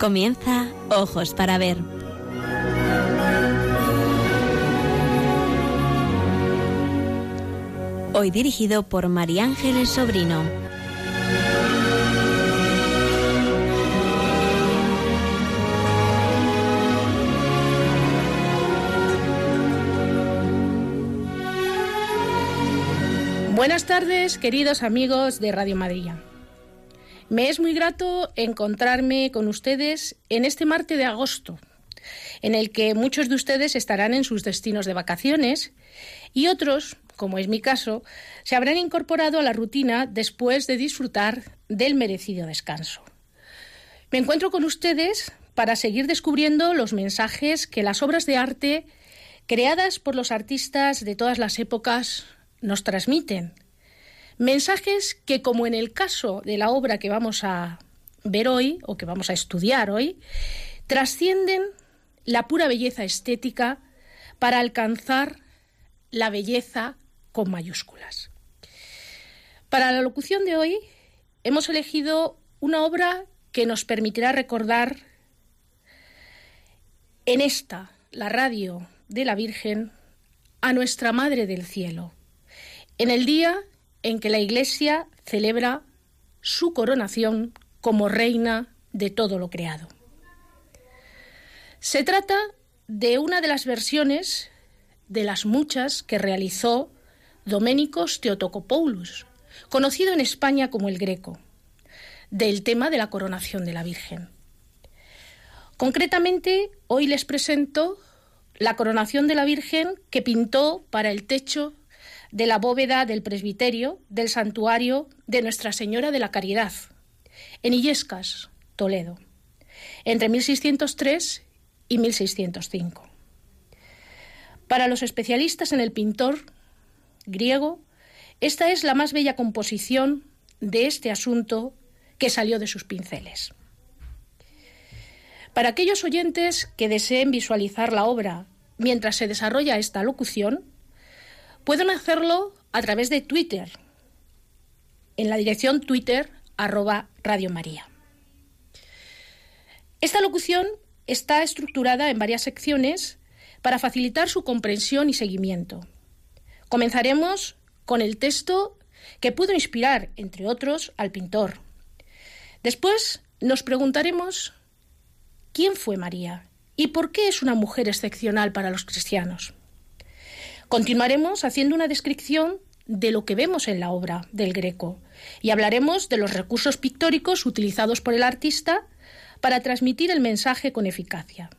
Comienza Ojos para Ver. Hoy dirigido por María Ángeles Sobrino. Buenas tardes, queridos amigos de Radio Madrid. Me es muy grato encontrarme con ustedes en este martes de agosto, en el que muchos de ustedes estarán en sus destinos de vacaciones y otros, como es mi caso, se habrán incorporado a la rutina después de disfrutar del merecido descanso. Me encuentro con ustedes para seguir descubriendo los mensajes que las obras de arte creadas por los artistas de todas las épocas nos transmiten Mensajes que, como en el caso de la obra que vamos a ver hoy o que vamos a estudiar hoy, trascienden la pura belleza estética para alcanzar la belleza con mayúsculas. Para la locución de hoy hemos elegido una obra que nos permitirá recordar en esta, la radio de la Virgen, a nuestra Madre del Cielo, en el día en que la Iglesia celebra su coronación como reina de todo lo creado. Se trata de una de las versiones de las muchas que realizó Doménicos Teotocopoulos, conocido en España como el Greco, del tema de la coronación de la Virgen. Concretamente, hoy les presento la coronación de la Virgen que pintó para el techo de la bóveda del presbiterio del santuario de Nuestra Señora de la Caridad, en Illescas, Toledo, entre 1603 y 1605. Para los especialistas en el pintor griego, esta es la más bella composición de este asunto que salió de sus pinceles. Para aquellos oyentes que deseen visualizar la obra mientras se desarrolla esta locución, Pueden hacerlo a través de Twitter, en la dirección Twitter arroba Radio María. Esta locución está estructurada en varias secciones para facilitar su comprensión y seguimiento. Comenzaremos con el texto que pudo inspirar, entre otros, al pintor. Después nos preguntaremos quién fue María y por qué es una mujer excepcional para los cristianos. Continuaremos haciendo una descripción de lo que vemos en la obra del Greco y hablaremos de los recursos pictóricos utilizados por el artista para transmitir el mensaje con eficacia.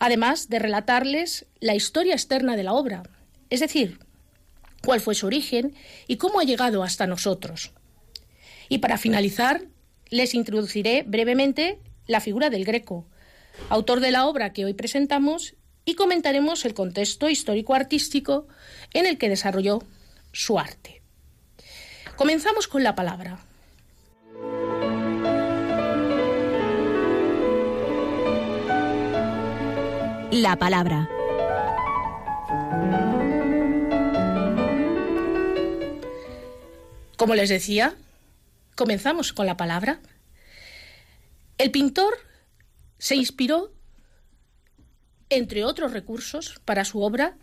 Además de relatarles la historia externa de la obra, es decir, cuál fue su origen y cómo ha llegado hasta nosotros. Y para finalizar, les introduciré brevemente la figura del Greco, autor de la obra que hoy presentamos y comentaremos el contexto histórico-artístico en el que desarrolló su arte. Comenzamos con la palabra. La palabra. Como les decía, comenzamos con la palabra. El pintor se inspiró entre otros recursos, para su obra,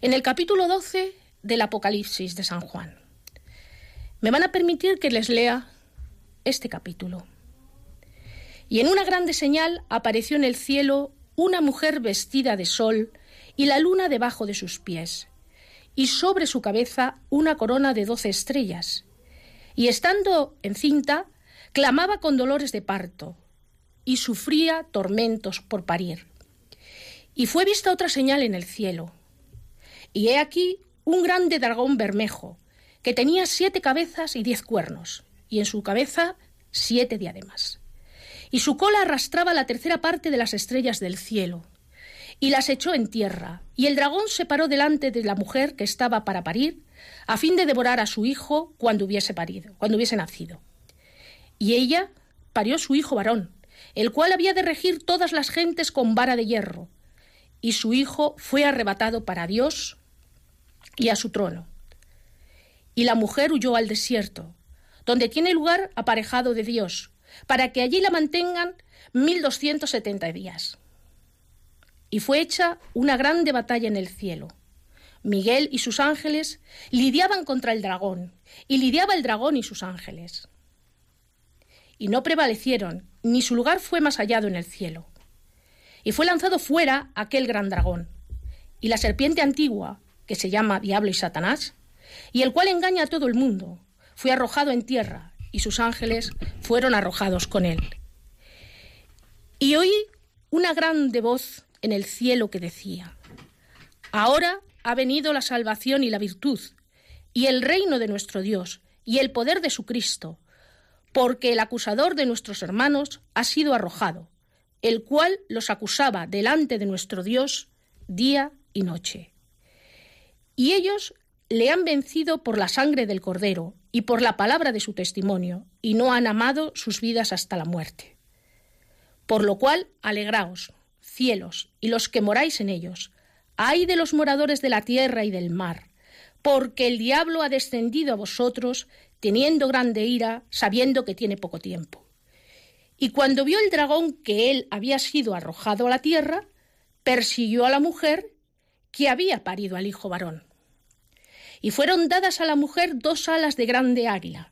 en el capítulo 12 del Apocalipsis de San Juan. Me van a permitir que les lea este capítulo. Y en una grande señal apareció en el cielo una mujer vestida de sol y la luna debajo de sus pies, y sobre su cabeza una corona de doce estrellas. Y estando encinta, clamaba con dolores de parto, y sufría tormentos por parir. Y fue vista otra señal en el cielo. Y he aquí un grande dragón bermejo, que tenía siete cabezas y diez cuernos, y en su cabeza siete diademas. Y su cola arrastraba la tercera parte de las estrellas del cielo, y las echó en tierra, y el dragón se paró delante de la mujer que estaba para parir, a fin de devorar a su hijo cuando hubiese parido, cuando hubiese nacido. Y ella parió su hijo varón, el cual había de regir todas las gentes con vara de hierro, y su hijo fue arrebatado para Dios y a su trono. Y la mujer huyó al desierto, donde tiene lugar aparejado de Dios, para que allí la mantengan 1270 días. Y fue hecha una grande batalla en el cielo. Miguel y sus ángeles lidiaban contra el dragón, y lidiaba el dragón y sus ángeles. Y no prevalecieron, ni su lugar fue más hallado en el cielo. Y fue lanzado fuera aquel gran dragón, y la serpiente antigua, que se llama Diablo y Satanás, y el cual engaña a todo el mundo, fue arrojado en tierra, y sus ángeles fueron arrojados con él. Y oí una grande voz en el cielo que decía, Ahora ha venido la salvación y la virtud, y el reino de nuestro Dios, y el poder de su Cristo, porque el acusador de nuestros hermanos ha sido arrojado, el cual los acusaba delante de nuestro Dios día y noche. Y ellos le han vencido por la sangre del Cordero y por la palabra de su testimonio, y no han amado sus vidas hasta la muerte. Por lo cual, alegraos, cielos, y los que moráis en ellos, ay de los moradores de la tierra y del mar, porque el diablo ha descendido a vosotros, teniendo grande ira, sabiendo que tiene poco tiempo. Y cuando vio el dragón que él había sido arrojado a la tierra, persiguió a la mujer que había parido al hijo varón. Y fueron dadas a la mujer dos alas de grande águila,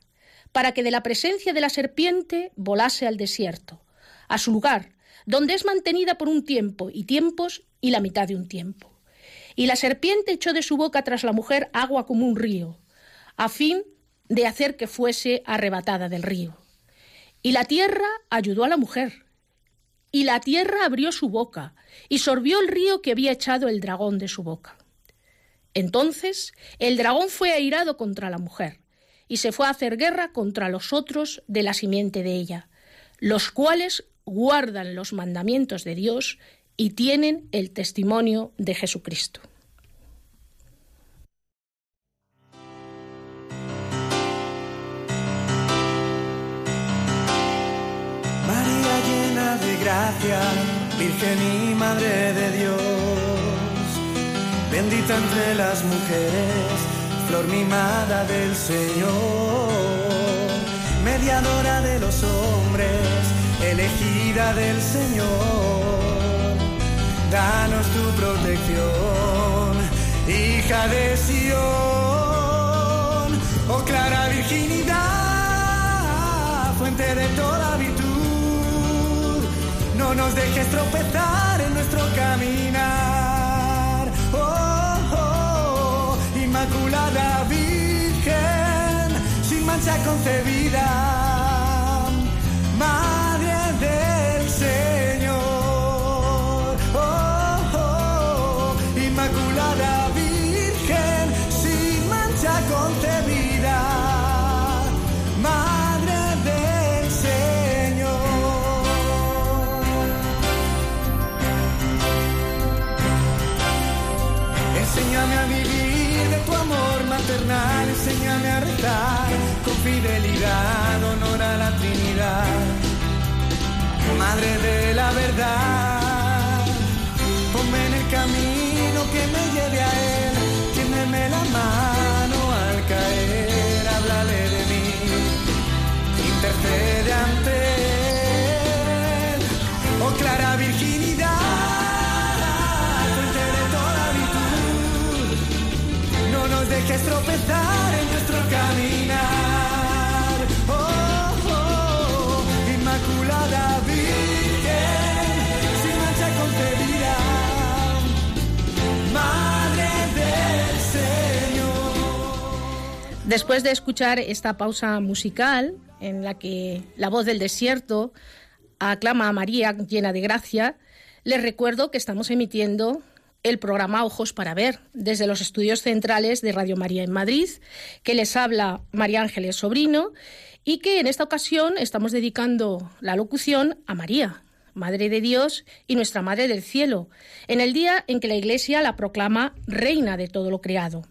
para que de la presencia de la serpiente volase al desierto, a su lugar, donde es mantenida por un tiempo y tiempos y la mitad de un tiempo. Y la serpiente echó de su boca tras la mujer agua como un río, a fin de hacer que fuese arrebatada del río. Y la tierra ayudó a la mujer. Y la tierra abrió su boca y sorbió el río que había echado el dragón de su boca. Entonces el dragón fue airado contra la mujer y se fue a hacer guerra contra los otros de la simiente de ella, los cuales guardan los mandamientos de Dios y tienen el testimonio de Jesucristo. Gracia, Virgen y Madre de Dios, bendita entre las mujeres, flor mimada del Señor, mediadora de los hombres, elegida del Señor. Danos tu protección, hija de Sión, oh clara virginidad, fuente de toda virtud, no nos dejes tropezar en nuestro caminar, oh, oh Inmaculada Virgen, sin mancha concebida. A con fidelidad, honor a la Trinidad, Madre de la verdad. Ponme en el camino que me lleve a Él, tiéndeme la mano al caer, háblale de mí, intercede ante Él, en nuestro caminar. Oh, oh, Inmaculada sin Madre del Señor. Después de escuchar esta pausa musical en la que la voz del desierto aclama a María llena de gracia, les recuerdo que estamos emitiendo el programa Ojos para Ver, desde los estudios centrales de Radio María en Madrid, que les habla María Ángeles Sobrino y que en esta ocasión estamos dedicando la locución a María, Madre de Dios y nuestra Madre del Cielo, en el día en que la Iglesia la proclama Reina de todo lo creado.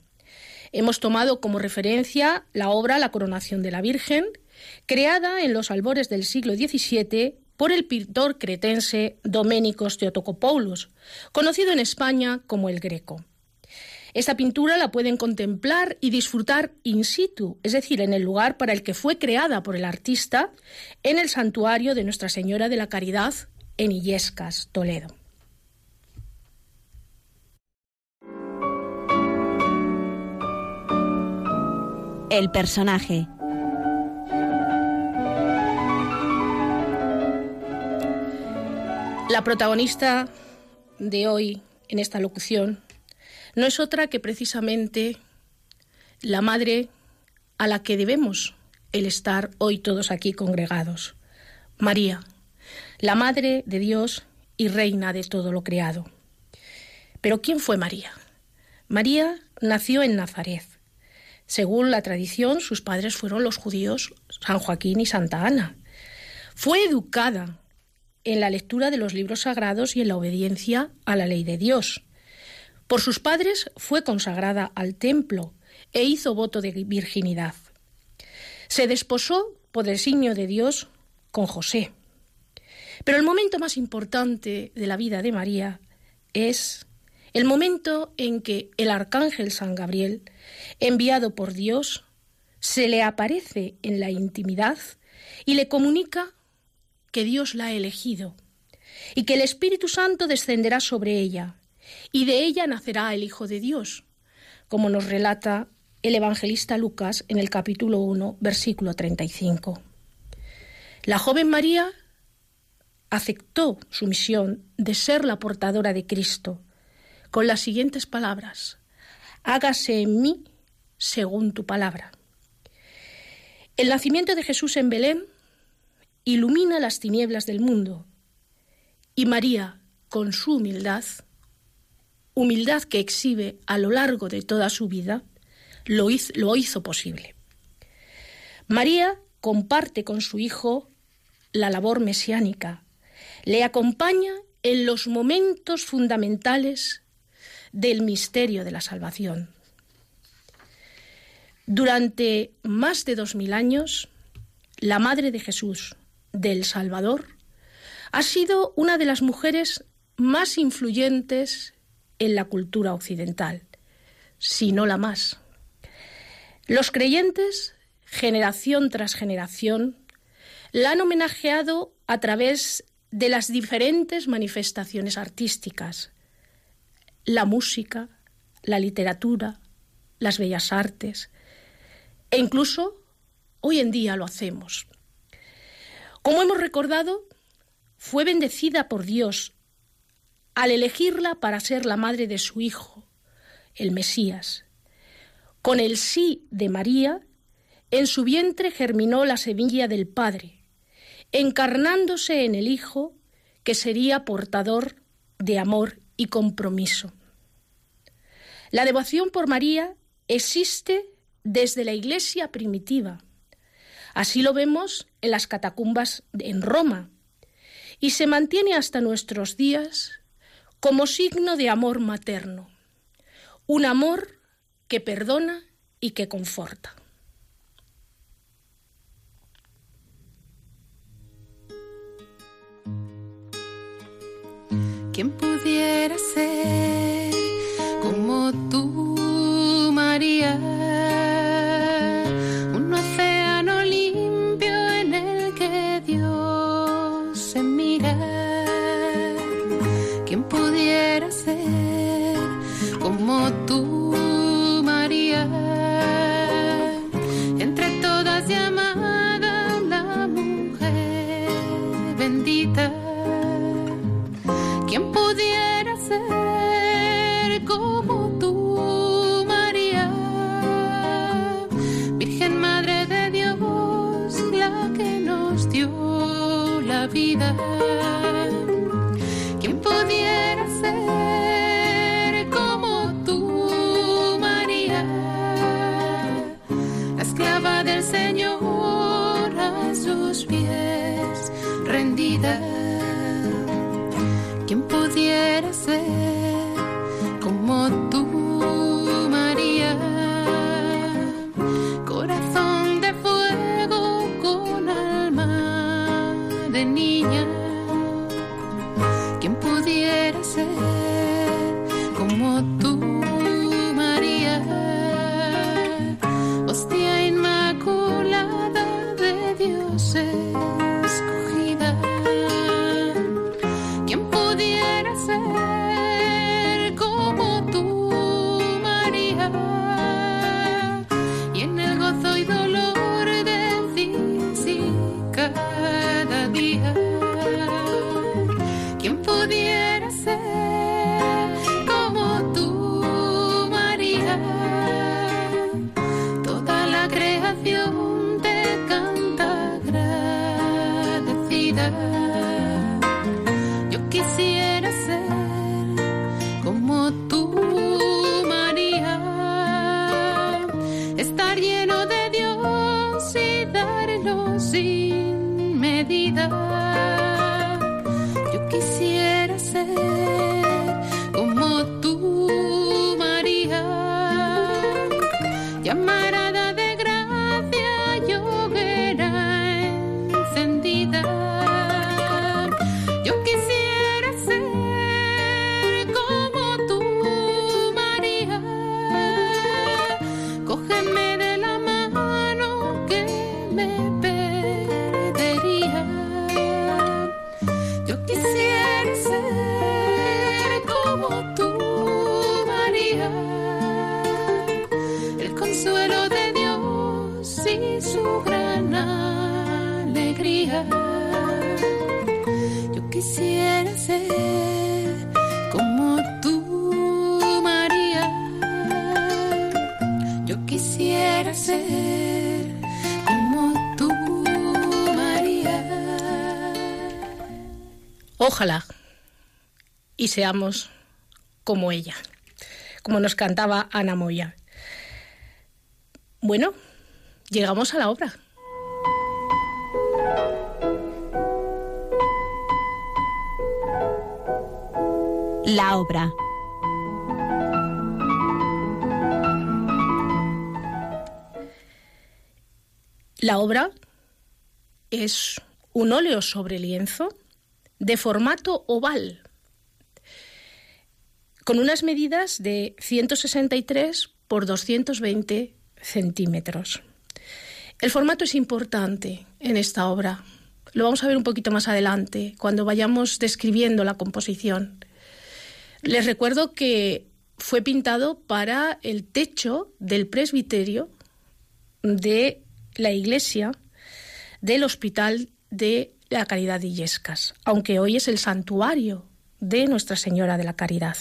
Hemos tomado como referencia la obra La coronación de la Virgen, creada en los albores del siglo XVII por el pintor cretense Doménicos Teotocopoulos, conocido en España como el Greco. Esta pintura la pueden contemplar y disfrutar in situ, es decir, en el lugar para el que fue creada por el artista, en el santuario de Nuestra Señora de la Caridad en Illescas, Toledo. El personaje. La protagonista de hoy en esta locución no es otra que precisamente la madre a la que debemos el estar hoy todos aquí congregados, María, la madre de Dios y reina de todo lo creado. Pero ¿quién fue María? María nació en Nazaret. Según la tradición, sus padres fueron los judíos San Joaquín y Santa Ana. Fue educada en la lectura de los libros sagrados y en la obediencia a la ley de Dios. Por sus padres fue consagrada al templo e hizo voto de virginidad. Se desposó por designio de Dios con José. Pero el momento más importante de la vida de María es el momento en que el arcángel San Gabriel, enviado por Dios, se le aparece en la intimidad y le comunica que Dios la ha elegido y que el Espíritu Santo descenderá sobre ella y de ella nacerá el Hijo de Dios, como nos relata el evangelista Lucas en el capítulo 1, versículo 35. La joven María aceptó su misión de ser la portadora de Cristo con las siguientes palabras, hágase en mí según tu palabra. El nacimiento de Jesús en Belén ilumina las tinieblas del mundo y María, con su humildad, humildad que exhibe a lo largo de toda su vida, lo hizo, posible. María comparte con su hijo la labor mesiánica, le acompaña en los momentos fundamentales del misterio de la salvación. Durante más de dos mil años, la Madre de Jesús, del Salvador, ha sido una de las mujeres más influyentes en la cultura occidental, si no la más. Los creyentes, generación tras generación, la han homenajeado a través de las diferentes manifestaciones artísticas, la música, la literatura, las bellas artes, e incluso hoy en día lo hacemos. Como hemos recordado, fue bendecida por Dios al elegirla para ser la madre de su Hijo, el Mesías. Con el sí de María, en su vientre germinó la semilla del Padre, encarnándose en el Hijo que sería portador de amor y compromiso. La devoción por María existe desde la Iglesia primitiva. Así lo vemos en las catacumbas en Roma y se mantiene hasta nuestros días como signo de amor materno, un amor que perdona y que conforta. ¿Quién pudiera ser como tú, María? minute. Ojalá y seamos como ella, como nos cantaba Ana Moya. Bueno, llegamos a la obra. La obra. La obra es un óleo sobre lienzo de formato oval, con unas medidas de 163 por 220 centímetros. El formato es importante en esta obra. Lo vamos a ver un poquito más adelante, cuando vayamos describiendo la composición. Les recuerdo que fue pintado para el techo del presbiterio de la iglesia del Hospital de la Caridad de Illescas, aunque hoy es el santuario de Nuestra Señora de la Caridad.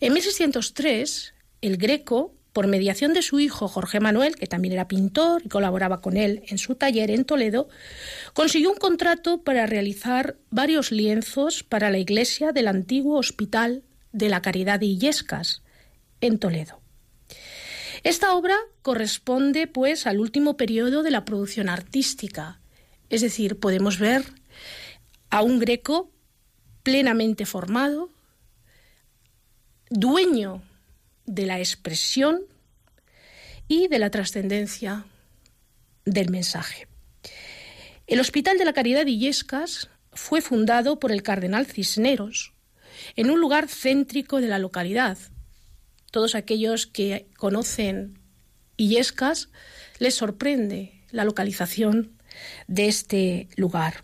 En 1603, el Greco, por mediación de su hijo Jorge Manuel, que también era pintor y colaboraba con él en su taller en Toledo, consiguió un contrato para realizar varios lienzos para la iglesia del antiguo Hospital de la Caridad de Illescas, en Toledo. Esta obra corresponde, pues, al último periodo de la producción artística, es decir, podemos ver a un greco plenamente formado, dueño de la expresión y de la trascendencia del mensaje. El Hospital de la Caridad de Illescas fue fundado por el cardenal Cisneros en un lugar céntrico de la localidad. Todos aquellos que conocen Illescas les sorprende la localización de este lugar.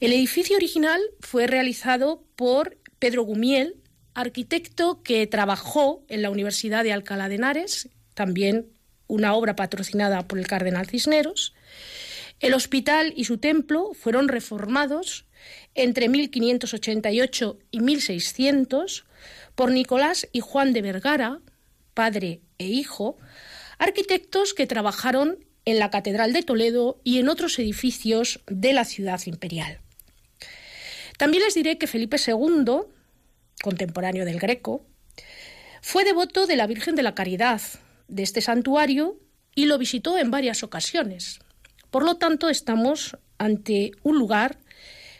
El edificio original fue realizado por Pedro Gumiel, arquitecto que trabajó en la Universidad de Alcalá de Henares, también una obra patrocinada por el cardenal Cisneros. El hospital y su templo fueron reformados entre 1588 y 1600 por Nicolás y Juan de Vergara, padre e hijo, arquitectos que trabajaron en la Catedral de Toledo y en otros edificios de la ciudad imperial. También les diré que Felipe II, contemporáneo del Greco, fue devoto de la Virgen de la Caridad, de este santuario, y lo visitó en varias ocasiones. Por lo tanto, estamos ante un lugar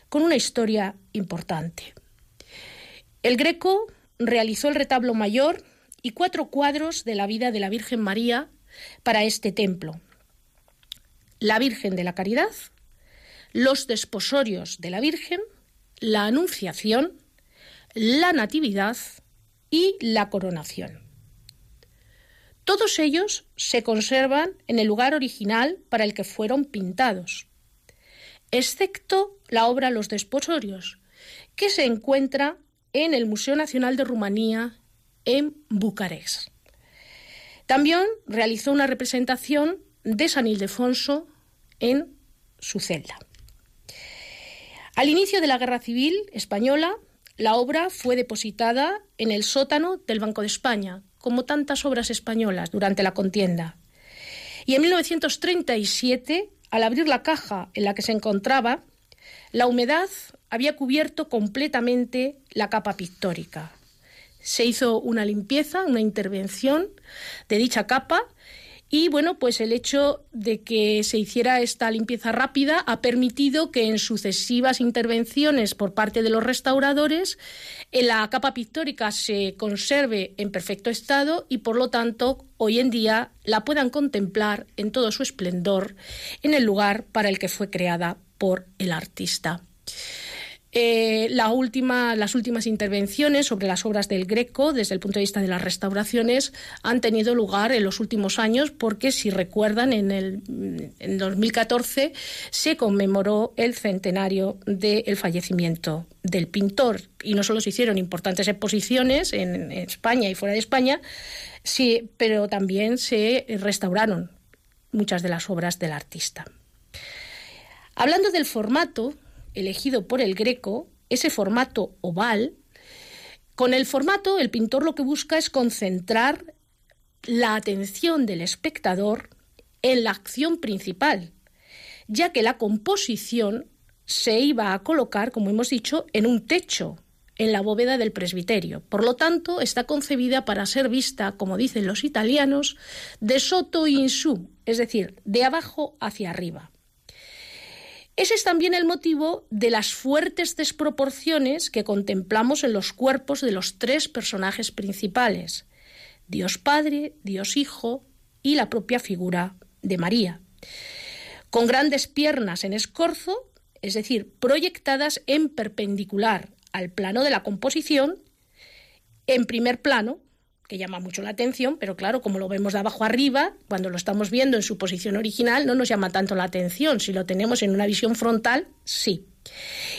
con una historia importante. El Greco realizó el retablo mayor y cuatro cuadros de la vida de la Virgen María para este templo. La Virgen de la Caridad, los desposorios de la Virgen, la Anunciación, la Natividad y la Coronación. Todos ellos se conservan en el lugar original para el que fueron pintados, excepto la obra Los Desposorios, que se encuentra en el Museo Nacional de Rumanía en Bucarest. También realizó una representación de San Ildefonso en su celda. Al inicio de la Guerra Civil Española, la obra fue depositada en el sótano del Banco de España, como tantas obras españolas durante la contienda. Y en 1937, al abrir la caja en la que se encontraba, la humedad había cubierto completamente la capa pictórica. Se hizo una limpieza, una intervención de dicha capa Y bueno, pues el hecho de que se hiciera esta limpieza rápida ha permitido que en sucesivas intervenciones por parte de los restauradores la capa pictórica se conserve en perfecto estado y por lo tanto hoy en día la puedan contemplar en todo su esplendor en el lugar para el que fue creada por el artista. Eh, las últimas intervenciones sobre las obras del Greco, desde el punto de vista de las restauraciones, han tenido lugar en los últimos años porque, si recuerdan, en el en 2014 se conmemoró el centenario del fallecimiento del pintor. Y no solo se hicieron importantes exposiciones en, en España y fuera de España, sí, pero también se restauraron muchas de las obras del artista. Hablando del formato, elegido por el Greco, ese formato oval, con el formato el pintor lo que busca es concentrar la atención del espectador en la acción principal, ya que la composición se iba a colocar, como hemos dicho, en un techo, en la bóveda del presbiterio. Por lo tanto, está concebida para ser vista, como dicen los italianos, de soto in su, es decir, de abajo hacia arriba. Ese es también el motivo de las fuertes desproporciones que contemplamos en los cuerpos de los tres personajes principales, Dios Padre, Dios Hijo y la propia figura de María, con grandes piernas en escorzo, es decir, proyectadas en perpendicular al plano de la composición, en primer plano, que llama mucho la atención, pero claro, como lo vemos de abajo arriba, cuando lo estamos viendo en su posición original, no nos llama tanto la atención. Si lo tenemos en una visión frontal, sí.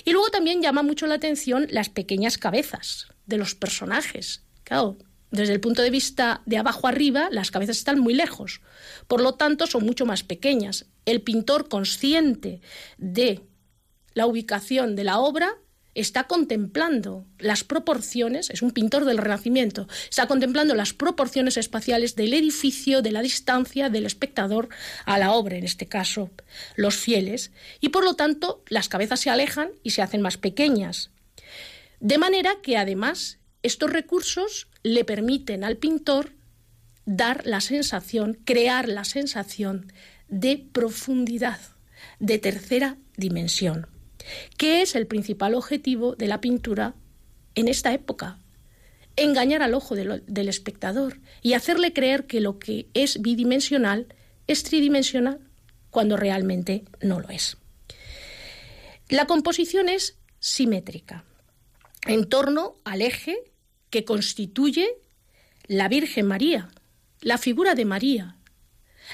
Y luego también llama mucho la atención las pequeñas cabezas de los personajes. Claro, desde el punto de vista de abajo arriba, las cabezas están muy lejos. Por lo tanto, son mucho más pequeñas. El pintor consciente de la ubicación de la obra está contemplando las proporciones, es un pintor del Renacimiento, está contemplando las proporciones espaciales del edificio, de la distancia del espectador a la obra, en este caso los fieles, y por lo tanto las cabezas se alejan y se hacen más pequeñas. De manera que además estos recursos le permiten al pintor dar la sensación, crear la sensación de profundidad, de tercera dimensión. ¿Qué es el principal objetivo de la pintura en esta época? Engañar al ojo del espectador y hacerle creer que lo que es bidimensional es tridimensional cuando realmente no lo es. La composición es simétrica en torno al eje que constituye la Virgen María, la figura de María,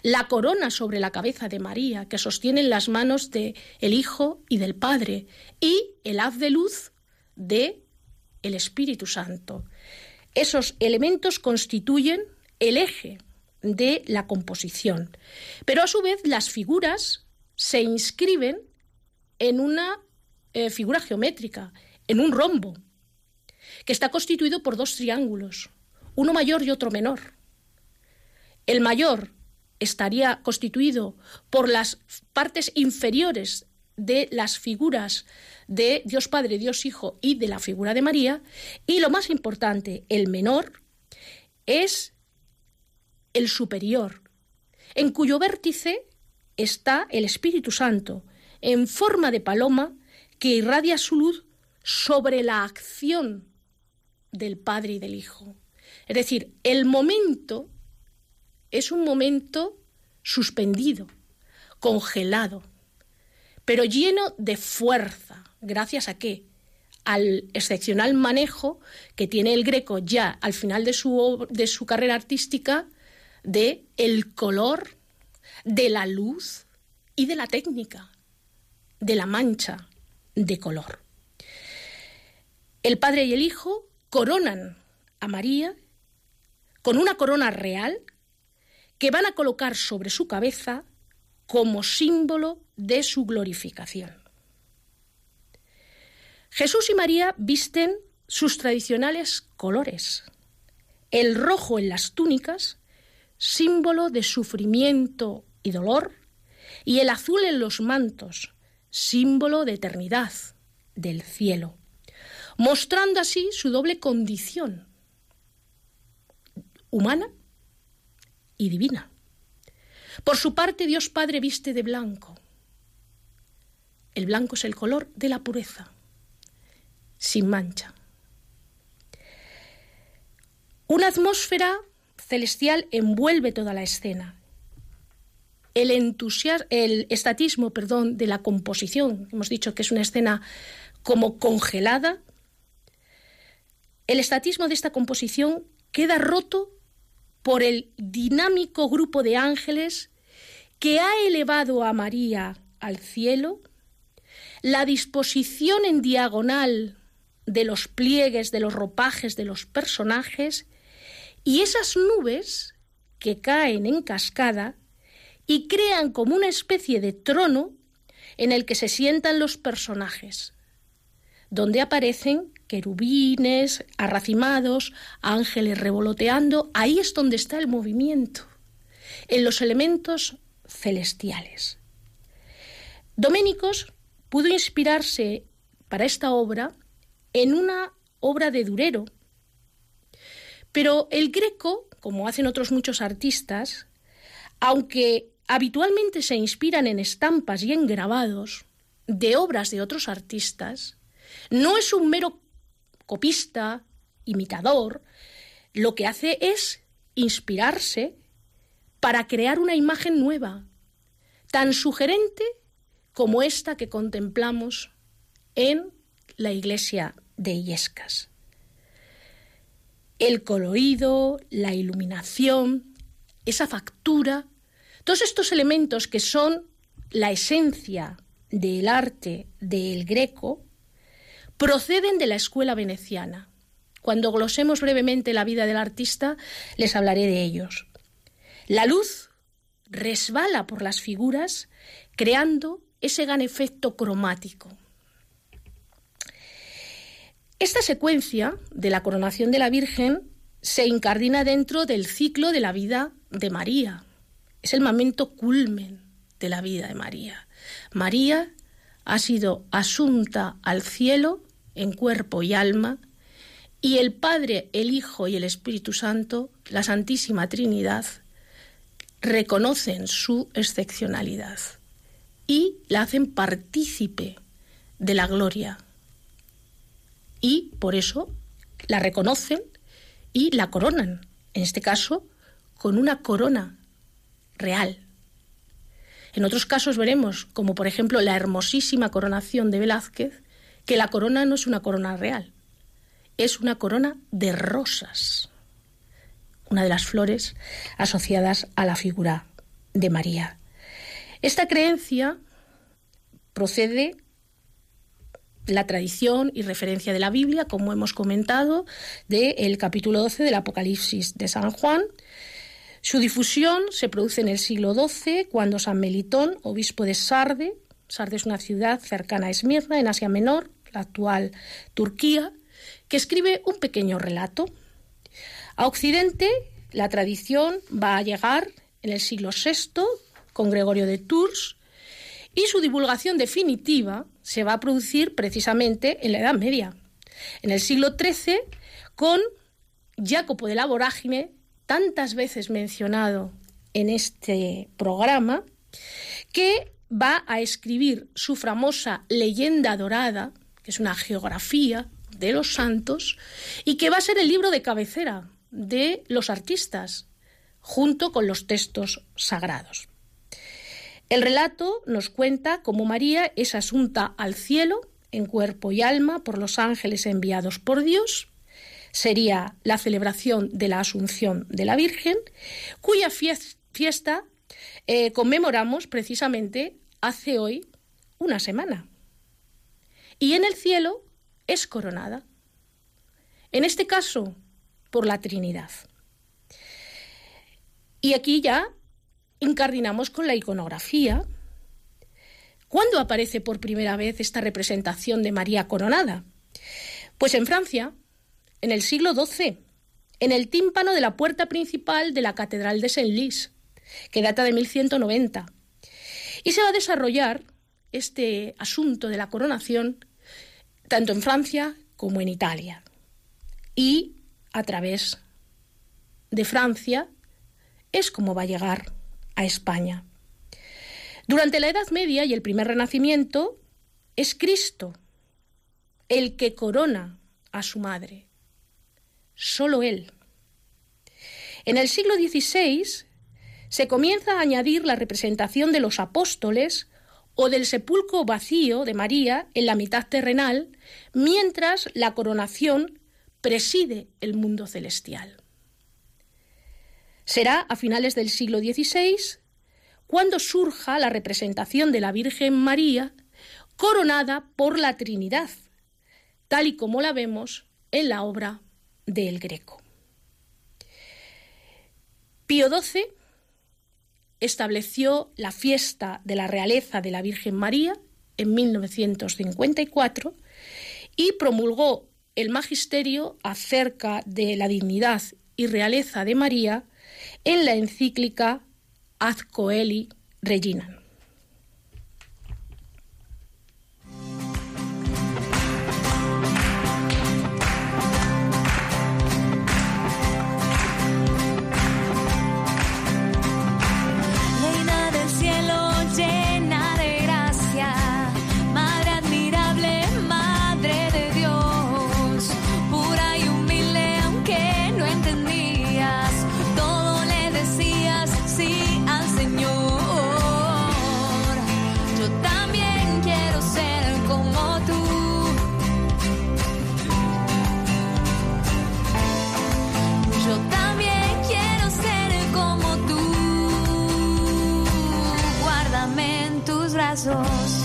la corona sobre la cabeza de María que sostienen las manos de el Hijo y del Padre y el haz de luz de el Espíritu Santo. Esos elementos constituyen el eje de la composición, pero a su vez las figuras se inscriben en una eh, figura geométrica, en un rombo, que está constituido por dos triángulos, uno mayor y otro menor. El mayor estaría constituido por las partes inferiores de las figuras de Dios Padre, Dios Hijo y de la figura de María, y lo más importante, el menor, es el superior, en cuyo vértice está el Espíritu Santo, en forma de paloma que irradia su luz sobre la acción del Padre y del Hijo. Es decir, el momento es un momento suspendido, congelado, pero lleno de fuerza. ¿Gracias a qué? Al excepcional manejo que tiene el greco ya al final de su, de su carrera artística de el color, de la luz y de la técnica, de la mancha de color. El padre y el hijo coronan a María con una corona real que van a colocar sobre su cabeza como símbolo de su glorificación. Jesús y María visten sus tradicionales colores. El rojo en las túnicas, símbolo de sufrimiento y dolor, y el azul en los mantos, símbolo de eternidad, del cielo, mostrando así su doble condición, humana y divina. Por su parte, Dios Padre viste de blanco. El blanco es el color de la pureza, sin mancha. Una atmósfera celestial envuelve toda la escena. El, el estatismo perdón, de la composición, hemos dicho que es una escena como congelada, el estatismo de esta composición queda roto por el dinámico grupo de ángeles que ha elevado a María al cielo, la disposición en diagonal de los pliegues, de los ropajes de los personajes y esas nubes que caen en cascada y crean como una especie de trono en el que se sientan los personajes, donde aparecen querubines, arracimados, ángeles revoloteando, ahí es donde está el movimiento, en los elementos celestiales. Doménicos pudo inspirarse para esta obra en una obra de Durero, pero el greco, como hacen otros muchos artistas, aunque habitualmente se inspiran en estampas y en grabados de obras de otros artistas, no es un mero copista, imitador, lo que hace es inspirarse para crear una imagen nueva, tan sugerente como esta que contemplamos en la iglesia de Illescas. El colorido, la iluminación, esa factura, todos estos elementos que son la esencia del arte del greco, proceden de la escuela veneciana. Cuando glosemos brevemente la vida del artista, les hablaré de ellos. La luz resbala por las figuras, creando ese gran efecto cromático. Esta secuencia de la coronación de la Virgen se incardina dentro del ciclo de la vida de María. Es el momento culmen de la vida de María. María ha sido asunta al cielo en cuerpo y alma, y el Padre, el Hijo y el Espíritu Santo, la Santísima Trinidad, reconocen su excepcionalidad y la hacen partícipe de la gloria. Y por eso la reconocen y la coronan, en este caso con una corona real. En otros casos veremos, como por ejemplo la hermosísima coronación de Velázquez, que la corona no es una corona real, es una corona de rosas, una de las flores asociadas a la figura de María. Esta creencia procede de la tradición y referencia de la Biblia, como hemos comentado, del capítulo 12 del Apocalipsis de San Juan. Su difusión se produce en el siglo XII, cuando San Melitón, obispo de Sarde, Sarde es una ciudad cercana a Esmirna, en Asia Menor, la actual Turquía, que escribe un pequeño relato. A Occidente, la tradición va a llegar en el siglo VI con Gregorio de Tours y su divulgación definitiva se va a producir precisamente en la Edad Media, en el siglo XIII con Jacopo de la Vorágine, tantas veces mencionado en este programa, que va a escribir su famosa leyenda dorada, que es una geografía de los santos, y que va a ser el libro de cabecera de los artistas, junto con los textos sagrados. El relato nos cuenta cómo María es asunta al cielo en cuerpo y alma por los ángeles enviados por Dios. Sería la celebración de la Asunción de la Virgen, cuya fiesta eh, conmemoramos precisamente hace hoy una semana. Y en el cielo es coronada. En este caso, por la Trinidad. Y aquí ya incardinamos con la iconografía. ¿Cuándo aparece por primera vez esta representación de María coronada? Pues en Francia, en el siglo XII, en el tímpano de la puerta principal de la Catedral de Saint-Lys, que data de 1190 y se va a desarrollar este asunto de la coronación tanto en Francia como en Italia. Y a través de Francia es como va a llegar a España. Durante la Edad Media y el primer Renacimiento es Cristo el que corona a su madre. Solo él. En el siglo XVI se comienza a añadir la representación de los apóstoles o del sepulcro vacío de María en la mitad terrenal, mientras la coronación preside el mundo celestial. Será a finales del siglo XVI cuando surja la representación de la Virgen María coronada por la Trinidad, tal y como la vemos en la obra Greco. Pío XII estableció la fiesta de la realeza de la Virgen María en 1954 y promulgó el magisterio acerca de la dignidad y realeza de María en la encíclica Ad Coeli Regina. Bueno,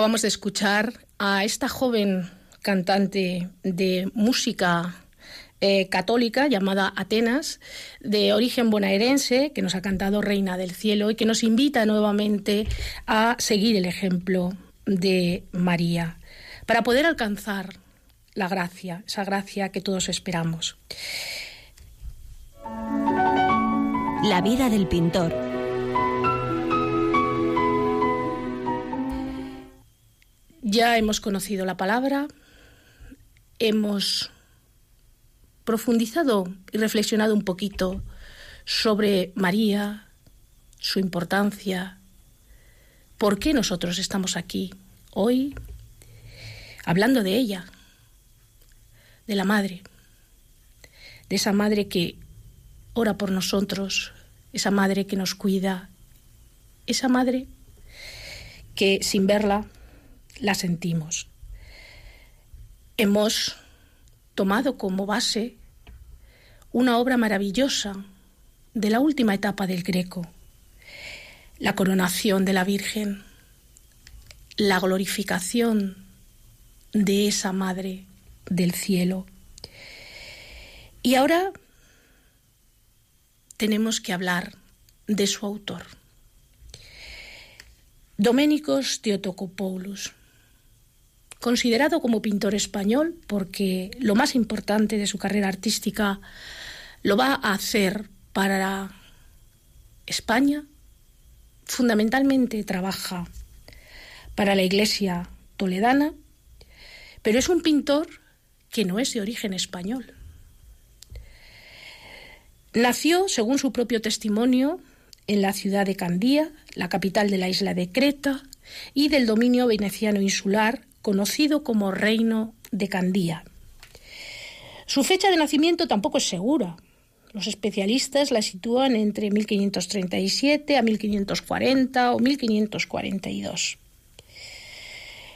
acabamos de escuchar a esta joven cantante de música eh, católica llamada Atenas, de origen bonaerense, que nos ha cantado Reina del Cielo y que nos invita nuevamente a seguir el ejemplo de María para poder alcanzar la gracia, esa gracia que todos esperamos. La vida del pintor Ya hemos conocido la palabra, hemos profundizado y reflexionado un poquito sobre María, su importancia, por qué nosotros estamos aquí hoy hablando de ella, de la Madre, de esa Madre que ora por nosotros, esa Madre que nos cuida, esa Madre que sin verla la sentimos. Hemos tomado como base una obra maravillosa de la última etapa del Greco, la coronación de la Virgen, la glorificación de esa Madre del cielo. Y ahora tenemos que hablar de su autor, Doménicos Teotocopoulos considerado como pintor español porque lo más importante de su carrera artística lo va a hacer para España. Fundamentalmente trabaja para la iglesia toledana, pero es un pintor que no es de origen español. Nació, según su propio testimonio, en la ciudad de Candía, la capital de la isla de Creta, y del dominio veneciano insular conocido como Reino de Candía. Su fecha de nacimiento tampoco es segura. Los especialistas la sitúan entre 1537 a 1540 o 1542.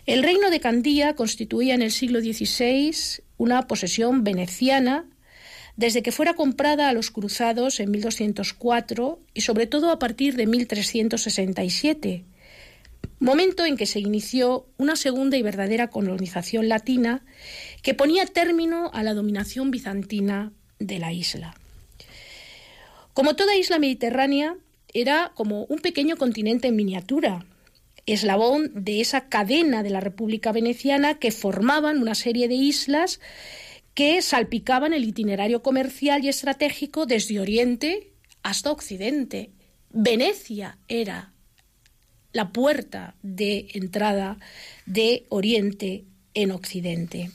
El reino de Candía constituía en el siglo XVI una posesión veneciana desde que fuera comprada a los cruzados en 1204 y sobre todo a partir de 1367, momento en que se inició una segunda y verdadera colonización latina que ponía término a la dominación bizantina de la isla. Como toda isla mediterránea, era como un pequeño continente en miniatura, eslabón de esa cadena de la República Veneciana que formaban una serie de islas que salpicaban el itinerario comercial y estratégico desde Oriente hasta Occidente. Venecia era la puerta de entrada de Oriente en Occidente.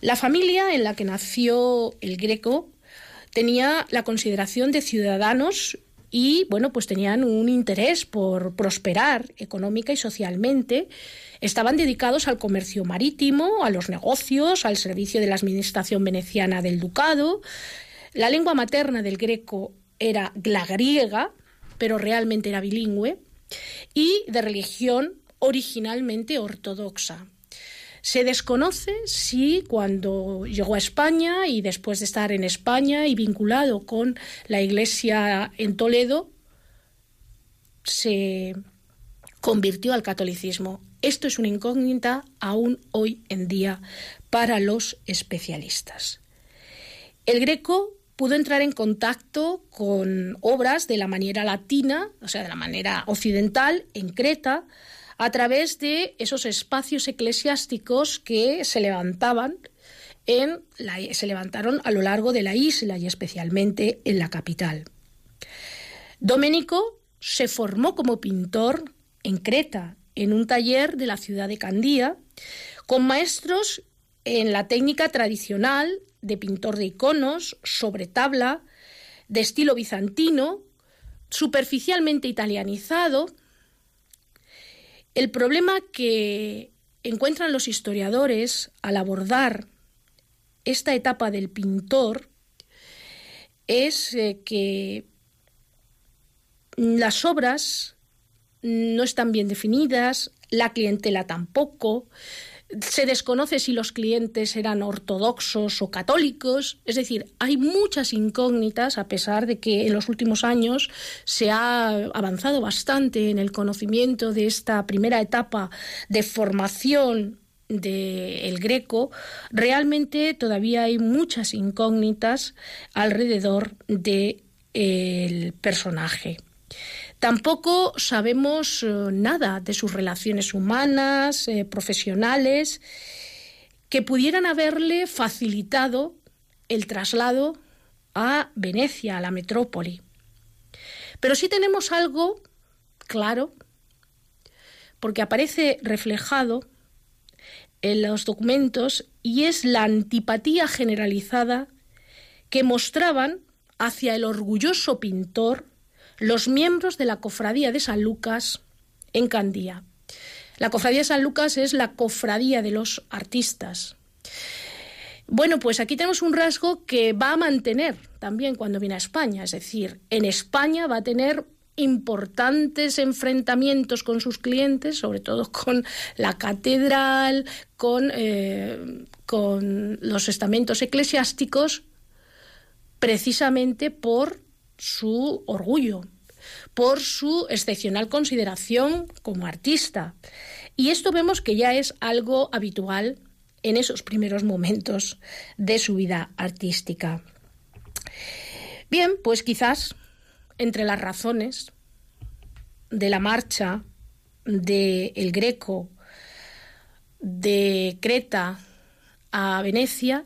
La familia en la que nació el Greco tenía la consideración de ciudadanos y bueno, pues tenían un interés por prosperar económica y socialmente. Estaban dedicados al comercio marítimo, a los negocios, al servicio de la administración veneciana del ducado. La lengua materna del greco era la griega, pero realmente era bilingüe, y de religión originalmente ortodoxa. Se desconoce si cuando llegó a España y después de estar en España y vinculado con la Iglesia en Toledo, se convirtió al catolicismo. Esto es una incógnita aún hoy en día para los especialistas. El greco pudo entrar en contacto con obras de la manera latina, o sea, de la manera occidental, en Creta, a través de esos espacios eclesiásticos que se levantaban en se levantaron a lo largo de la isla y especialmente en la capital. Doménico se formó como pintor en Creta, en un taller de la ciudad de Candía, con maestros en la técnica tradicional de pintor de iconos sobre tabla, de estilo bizantino, superficialmente italianizado, el problema que encuentran los historiadores al abordar esta etapa del pintor es eh, que las obras no están bien definidas, la clientela tampoco, se desconoce si los clientes eran ortodoxos o católicos, es decir, hay muchas incógnitas a pesar de que en los últimos años se ha avanzado bastante en el conocimiento de esta primera etapa de formación del greco, realmente todavía hay muchas incógnitas alrededor del personaje. Tampoco sabemos eh, nada de sus relaciones humanas, eh, profesionales, que pudieran haberle facilitado el traslado a Venecia, a la metrópoli. Pero sí tenemos algo claro, porque aparece reflejado en los documentos y es la antipatía generalizada que mostraban hacia el orgulloso pintor los miembros de la Cofradía de San Lucas en Candía. La Cofradía de San Lucas es la cofradía de los artistas. Bueno, pues aquí tenemos un rasgo que va a mantener también cuando viene a España, es decir, en España va a tener importantes enfrentamientos con sus clientes, sobre todo con la catedral, con, eh, con los estamentos eclesiásticos, precisamente por su orgullo, por su excepcional consideración como artista. Y esto vemos que ya es algo habitual en esos primeros momentos de su vida artística. Bien, pues quizás entre las razones de la marcha de el Greco de Creta a Venecia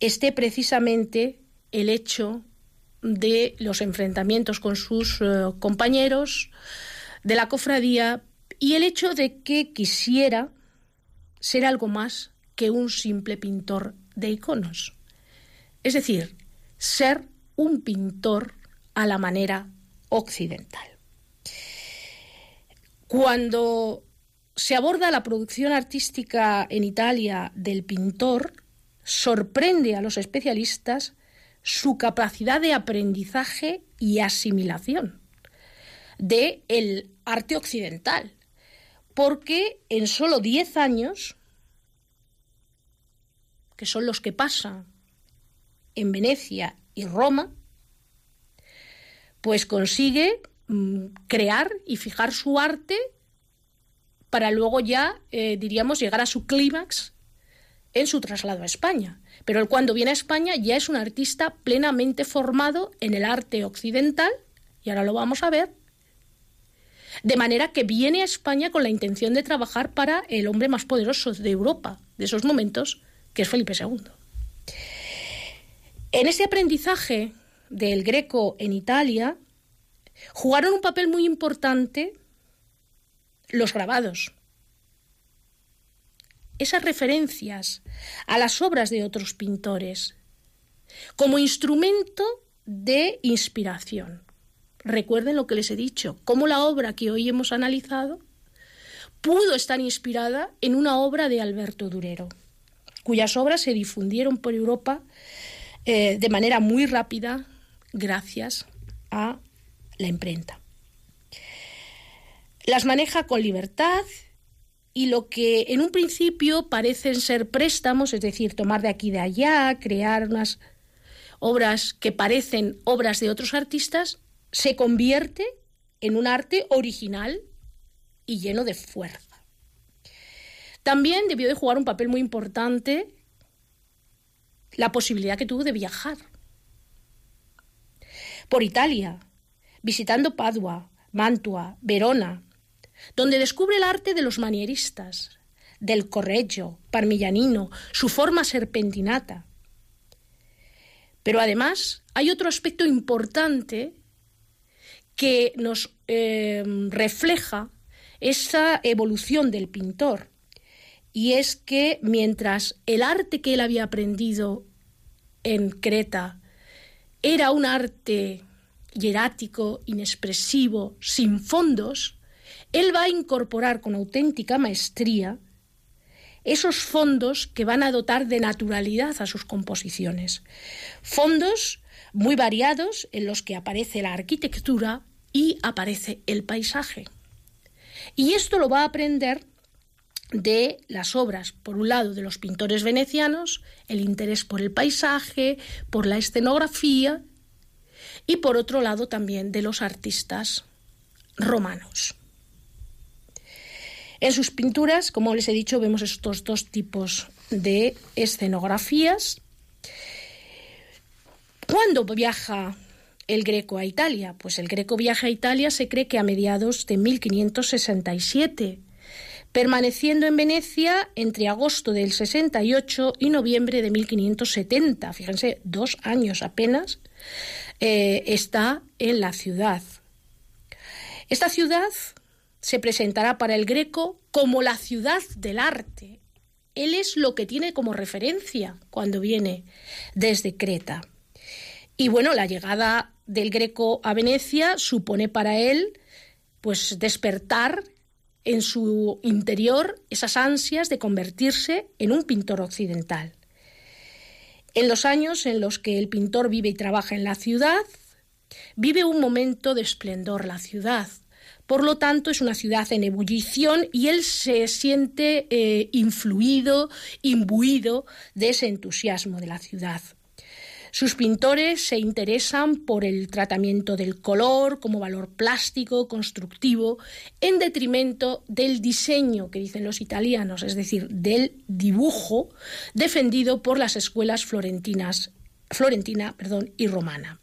esté precisamente el hecho de los enfrentamientos con sus eh, compañeros de la cofradía y el hecho de que quisiera ser algo más que un simple pintor de iconos. Es decir, ser un pintor a la manera occidental. Cuando se aborda la producción artística en Italia del pintor, sorprende a los especialistas su capacidad de aprendizaje y asimilación de el arte occidental, porque en solo 10 años, que son los que pasan en Venecia y Roma, pues consigue mm, crear y fijar su arte para luego ya, eh, diríamos, llegar a su clímax en su traslado a España. Pero él cuando viene a España ya es un artista plenamente formado en el arte occidental, y ahora lo vamos a ver, de manera que viene a España con la intención de trabajar para el hombre más poderoso de Europa de esos momentos, que es Felipe II. En ese aprendizaje del greco en Italia, jugaron un papel muy importante los grabados. Esas referencias a las obras de otros pintores como instrumento de inspiración. Recuerden lo que les he dicho, cómo la obra que hoy hemos analizado pudo estar inspirada en una obra de Alberto Durero, cuyas obras se difundieron por Europa eh, de manera muy rápida gracias a la imprenta. Las maneja con libertad y lo que en un principio parecen ser préstamos, es decir, tomar de aquí y de allá, crear unas obras que parecen obras de otros artistas, se convierte en un arte original y lleno de fuerza. También debió de jugar un papel muy importante la posibilidad que tuvo de viajar por Italia, visitando Padua, Mantua, Verona, donde descubre el arte de los manieristas, del correggio, parmigianino, su forma serpentinata. Pero además hay otro aspecto importante que nos eh, refleja esa evolución del pintor, y es que mientras el arte que él había aprendido en Creta era un arte hierático, inexpresivo, sin fondos, él va a incorporar con auténtica maestría esos fondos que van a dotar de naturalidad a sus composiciones. Fondos muy variados en los que aparece la arquitectura y aparece el paisaje. Y esto lo va a aprender de las obras, por un lado, de los pintores venecianos, el interés por el paisaje, por la escenografía, y por otro lado también de los artistas romanos. En sus pinturas, como les he dicho, vemos estos dos tipos de escenografías. ¿Cuándo viaja el Greco a Italia? Pues el Greco viaja a Italia se cree que a mediados de 1567, permaneciendo en Venecia entre agosto del 68 y noviembre de 1570. Fíjense, dos años apenas eh, está en la ciudad. Esta ciudad se presentará para el Greco como la ciudad del arte. Él es lo que tiene como referencia cuando viene desde Creta. Y bueno, la llegada del Greco a Venecia supone para él pues despertar en su interior esas ansias de convertirse en un pintor occidental. En los años en los que el pintor vive y trabaja en la ciudad, vive un momento de esplendor la ciudad, por lo tanto, es una ciudad en ebullición y él se siente eh, influido, imbuido de ese entusiasmo de la ciudad. Sus pintores se interesan por el tratamiento del color como valor plástico, constructivo, en detrimento del diseño que dicen los italianos, es decir, del dibujo defendido por las escuelas florentinas, florentina perdón, y romana.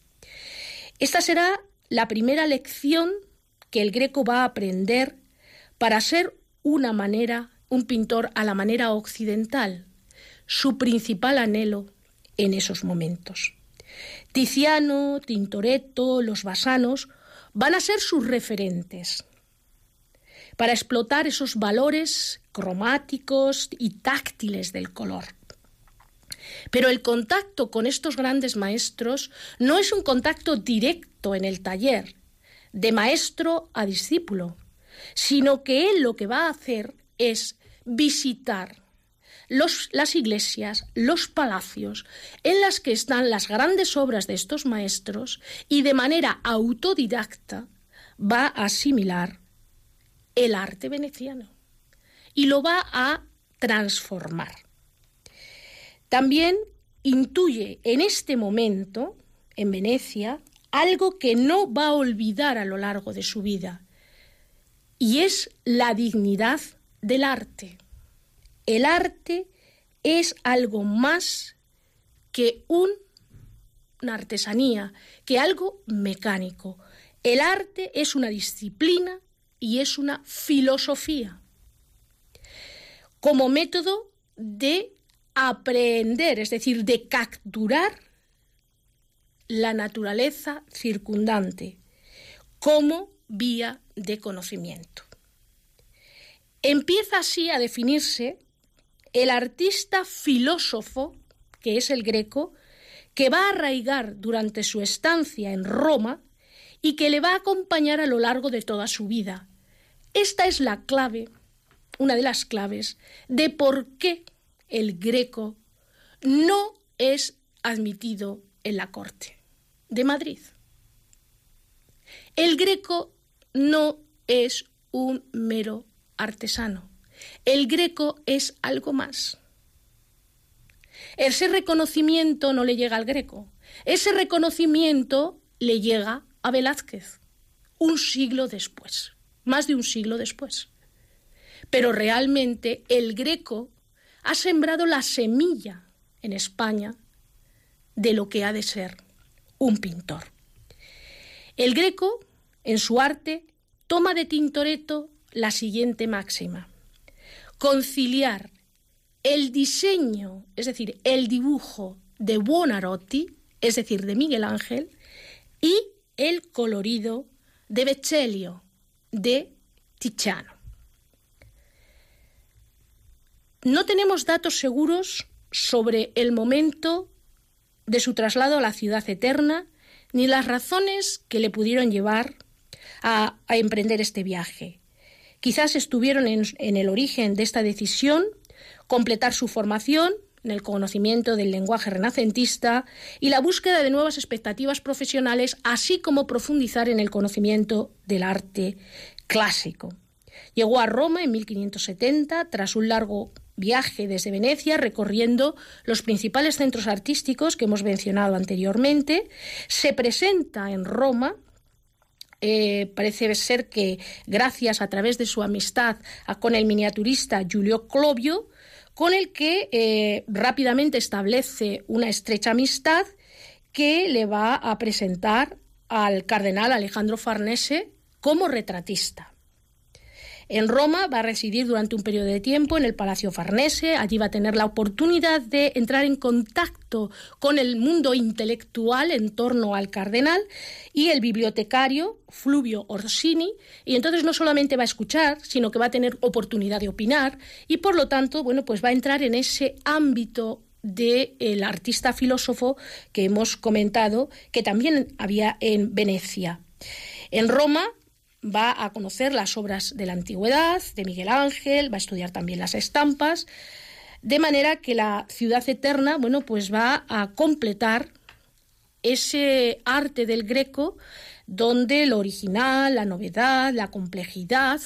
Esta será la primera lección que el greco va a aprender para ser una manera, un pintor a la manera occidental, su principal anhelo en esos momentos. Tiziano, Tintoretto, los basanos van a ser sus referentes para explotar esos valores cromáticos y táctiles del color. Pero el contacto con estos grandes maestros no es un contacto directo en el taller, de maestro a discípulo, sino que él lo que va a hacer es visitar las iglesias, los palacios en las que están las grandes obras de estos maestros y de manera autodidacta va a asimilar el arte veneciano y lo va a transformar. También intuye en este momento, en Venecia, algo que no va a olvidar a lo largo de su vida, y es la dignidad del arte. El arte es algo más que una artesanía, que algo mecánico. El arte es una disciplina y es una filosofía como método de aprender, es decir, de capturar la naturaleza circundante como vía de conocimiento. Empieza así a definirse el artista filósofo, que es el greco, que va a arraigar durante su estancia en Roma y que le va a acompañar a lo largo de toda su vida. Esta es la clave, una de las claves, de por qué el greco no es admitido en la corte de Madrid. El greco no es un mero artesano. El greco es algo más. Ese reconocimiento no le llega al greco. Ese reconocimiento le llega a Velázquez un siglo después, más de un siglo después. Pero realmente el greco ha sembrado la semilla en España de lo que ha de ser un pintor. El greco, en su arte, toma de Tintoretto la siguiente máxima. Conciliar el diseño, es decir, el dibujo de Buonarroti, es decir, de Miguel Ángel, y el colorido de Vecellio, de Tiziano. No tenemos datos seguros sobre el momento de su traslado a la ciudad eterna ni las razones que le pudieron llevar a, emprender este viaje. Quizás estuvieron en, en el origen de esta decisión completar su formación en el conocimiento del lenguaje renacentista y la búsqueda de nuevas expectativas profesionales, así como profundizar en el conocimiento del arte clásico. Llegó a Roma en 1570 tras un largo viaje desde Venecia recorriendo los principales centros artísticos que hemos mencionado anteriormente. Se presenta en Roma eh, parece ser que gracias a través de su amistad con el miniaturista Giulio Clovio, con el que eh, rápidamente establece una estrecha amistad que le va a presentar al cardenal Alejandro Farnese como retratista. En Roma va a residir durante un periodo de tiempo en el Palacio Farnese. Allí va a tener la oportunidad de entrar en contacto con el mundo intelectual en torno al cardenal y el bibliotecario Fluvio Orsini. Y entonces no solamente va a escuchar, sino que va a tener oportunidad de opinar y por lo tanto, bueno, pues va a entrar en ese ámbito del artista filósofo que hemos comentado que también había en Venecia. En Roma va a conocer las obras de la antigüedad, de Miguel Ángel, va a estudiar también las estampas, de manera que la ciudad eterna, bueno, pues va a completar ese arte del greco donde lo original, la novedad, la complejidad,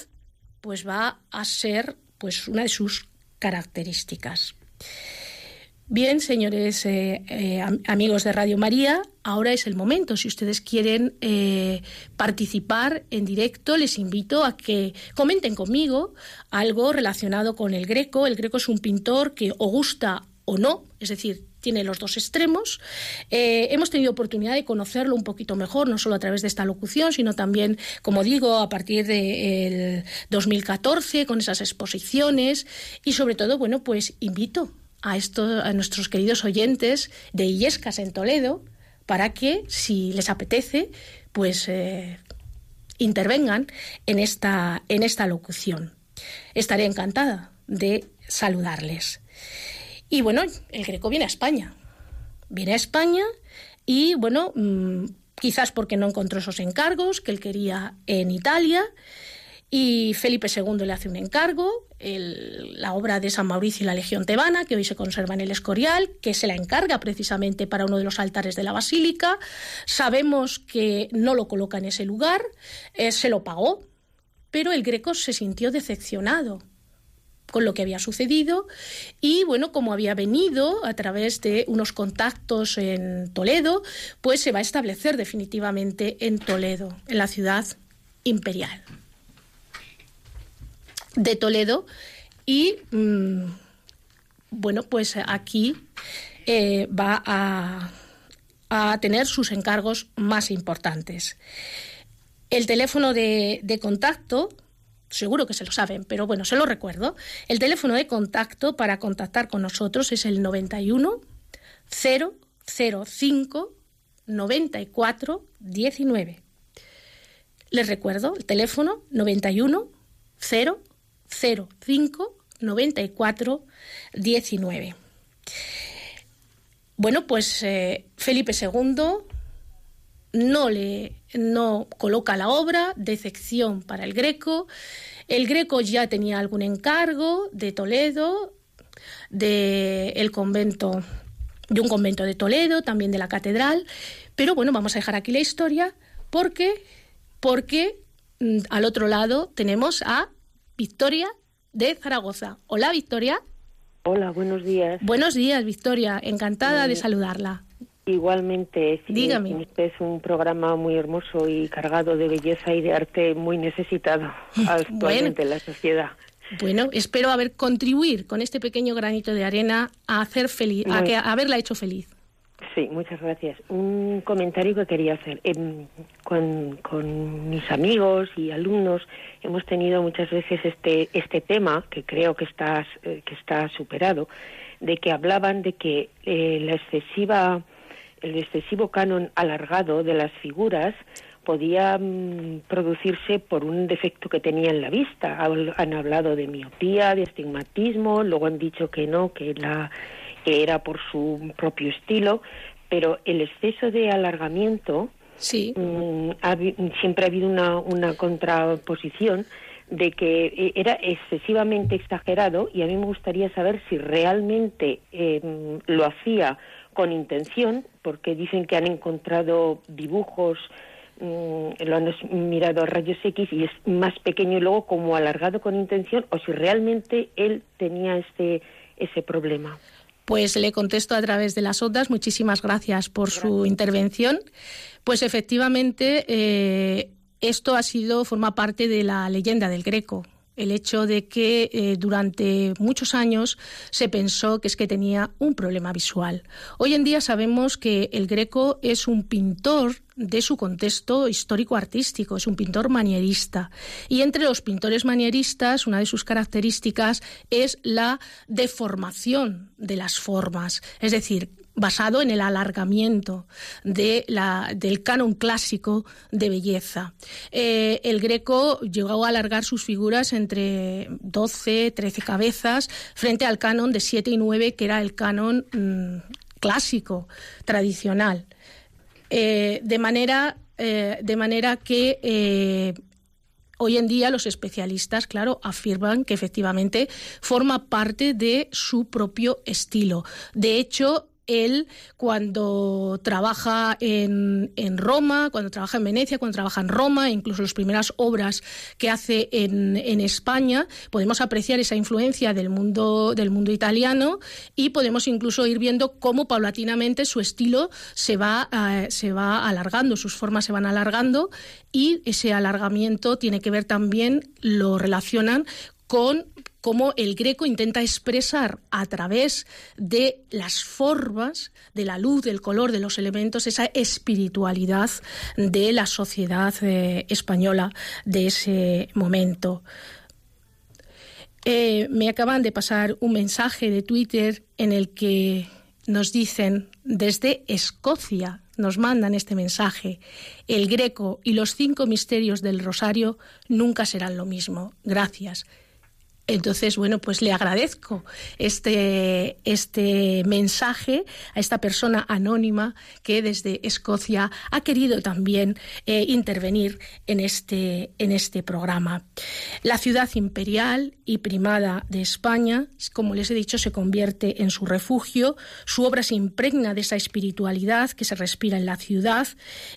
pues va a ser pues una de sus características. Bien, señores eh, eh, amigos de Radio María, ahora es el momento. Si ustedes quieren eh, participar en directo, les invito a que comenten conmigo algo relacionado con el Greco. El Greco es un pintor que o gusta o no, es decir, tiene los dos extremos. hemos tenido oportunidad de conocerlo un poquito mejor, no solo a través de esta locución, sino también, como digo, a partir del 2014, con esas exposiciones. Y sobre todo, bueno, pues invito a, a nuestros queridos oyentes de Illescas en Toledo para que, si les apetece, pues eh, intervengan en esta, en esta locución. Estaré encantada de saludarles. Y bueno, el Greco viene a España. Viene a España y bueno, mm, quizás porque no encontró esos encargos que él quería en Italia. Y Felipe II le hace un encargo, la obra de San Mauricio y la Legión Tebana, que hoy se conserva en el Escorial, que se la encarga precisamente para uno de los altares de la Basílica. Sabemos que no lo coloca en ese lugar, eh, se lo pagó, pero el Greco se sintió decepcionado con lo que había sucedido y bueno, como había venido a través de unos contactos en Toledo, pues se va a establecer definitivamente en Toledo, en la ciudad imperial de Toledo y mm, bueno, pues aquí eh, va a, tener sus encargos más importantes. El teléfono de, de contacto seguro que se lo saben, pero bueno, se lo recuerdo. El teléfono de contacto para contactar con nosotros es el 91 005 94 19. Les recuerdo el teléfono 91 005 94 19. Bueno, pues eh, Felipe II no le no coloca la obra, decepción para el Greco. El Greco ya tenía algún encargo de Toledo, de el convento, de un convento de Toledo, también de la catedral. Pero bueno, vamos a dejar aquí la historia porque, porque mm, al otro lado tenemos a Victoria de Zaragoza. Hola, Victoria. Hola, buenos días. Buenos días, Victoria. Encantada de saludarla. Igualmente, Dígame. Este es un programa muy hermoso y cargado de belleza y de arte muy necesitado actualmente en la sociedad. Bueno, espero haber contribuir con este pequeño granito de arena a hacer feliz, a, que, haberla hecho feliz. Sí, muchas gracias. Un comentario que quería hacer. Em, con, mis amigos y alumnos hemos tenido muchas veces este este tema que creo que está eh, que está superado, de que hablaban de que eh, excesiva el excesivo canon alargado de las figuras podía mm, producirse por un defecto que tenía en la vista. Han hablado de miopía, de astigmatismo, luego han dicho que no, que, la, era por su propio estilo, pero el exceso de alargamiento sí. Mm, siempre ha habido una, una contraposición de que eh, era excesivamente exagerado y a mí me gustaría saber si realmente eh, lo hacía con intención, porque dicen que han encontrado dibujos, mm, lo han mirado a rayos X y es más pequeño y luego como alargado con intención, o si realmente él tenía ese, ese problema. Pues le contesto a través de las ondas. Muchísimas gracias por su intervención. Pues efectivamente, eh, esto ha sido, forma parte de la leyenda del Greco el hecho de que eh, durante muchos años se pensó que es que tenía un problema visual. Hoy en día sabemos que el Greco es un pintor de su contexto histórico-artístico, es un pintor manierista. Y entre los pintores manieristas, una de sus características es la deformación de las formas, es decir, basado en el alargamiento de la, del canon clásico de belleza. Eh, el Greco llegó a alargar sus figuras entre 12, 13 cabezas frente al canon de 7 y 9, que era el canon mm, clásico, tradicional. Eh, de, manera, eh, de manera que Hoy en día los especialistas, claro, afirman que efectivamente forma parte de su propio estilo. De hecho, él cuando trabaja en, en, Roma, cuando trabaja en Venecia, cuando trabaja en Roma, incluso las primeras obras que hace en, en, España, podemos apreciar esa influencia del mundo, del mundo italiano y podemos incluso ir viendo cómo paulatinamente su estilo se va, eh, se va alargando, sus formas se van alargando y ese alargamiento tiene que ver también, lo relacionan con cómo el greco intenta expresar a través de las formas, de la luz, del color, de los elementos, esa espiritualidad de la sociedad eh, española de ese momento. Eh, me acaban de pasar un mensaje de Twitter en el que nos dicen desde Escocia, nos mandan este mensaje, el greco y los cinco misterios del rosario nunca serán lo mismo. Gracias. Entonces, bueno, pues le agradezco este, este mensaje a esta persona anónima que desde Escocia ha querido también eh, intervenir en este, en este programa. La ciudad imperial y primada de España, como les he dicho, se convierte en su refugio, su obra se impregna de esa espiritualidad que se respira en la ciudad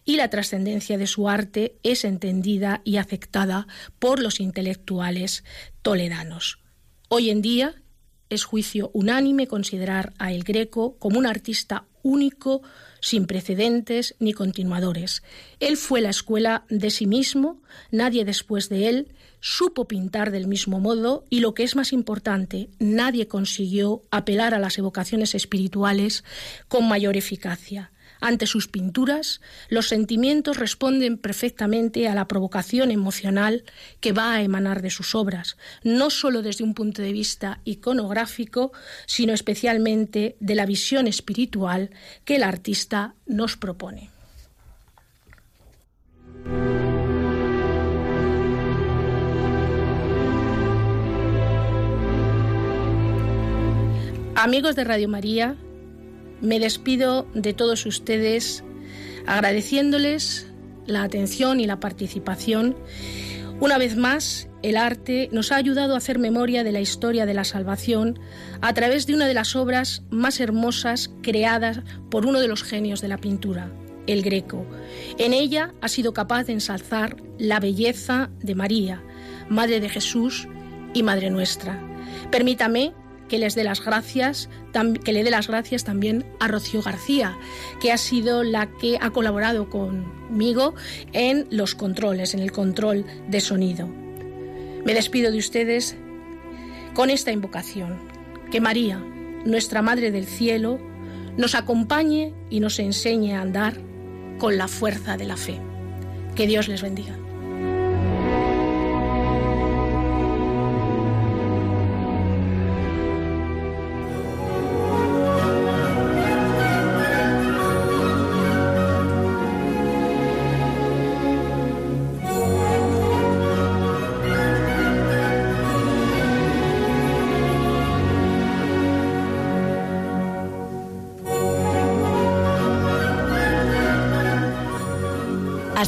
y la trascendencia de su arte es entendida y aceptada por los intelectuales toledanos. Hoy en día es juicio unánime considerar a El Greco como un artista único, sin precedentes ni continuadores. Él fue la escuela de sí mismo, nadie después de él supo pintar del mismo modo y lo que es más importante, nadie consiguió apelar a las evocaciones espirituales con mayor eficacia. Ante sus pinturas, los sentimientos responden perfectamente a la provocación emocional que va a emanar de sus obras, no solo desde un punto de vista iconográfico, sino especialmente de la visión espiritual que el artista nos propone. Amigos de Radio María, me despido de todos ustedes agradeciéndoles la atención y la participación. Una vez más, el arte nos ha ayudado a hacer memoria de la historia de la salvación a través de una de las obras más hermosas creadas por uno de los genios de la pintura, el Greco. En ella ha sido capaz de ensalzar la belleza de María, Madre de Jesús y Madre nuestra. Permítame que les dé las gracias, que le dé las gracias también a Rocío García, que ha sido la que ha colaborado conmigo en los controles, en el control de sonido. Me despido de ustedes con esta invocación, que María, nuestra Madre del Cielo, nos acompañe y nos enseñe a andar con la fuerza de la fe. Que Dios les bendiga.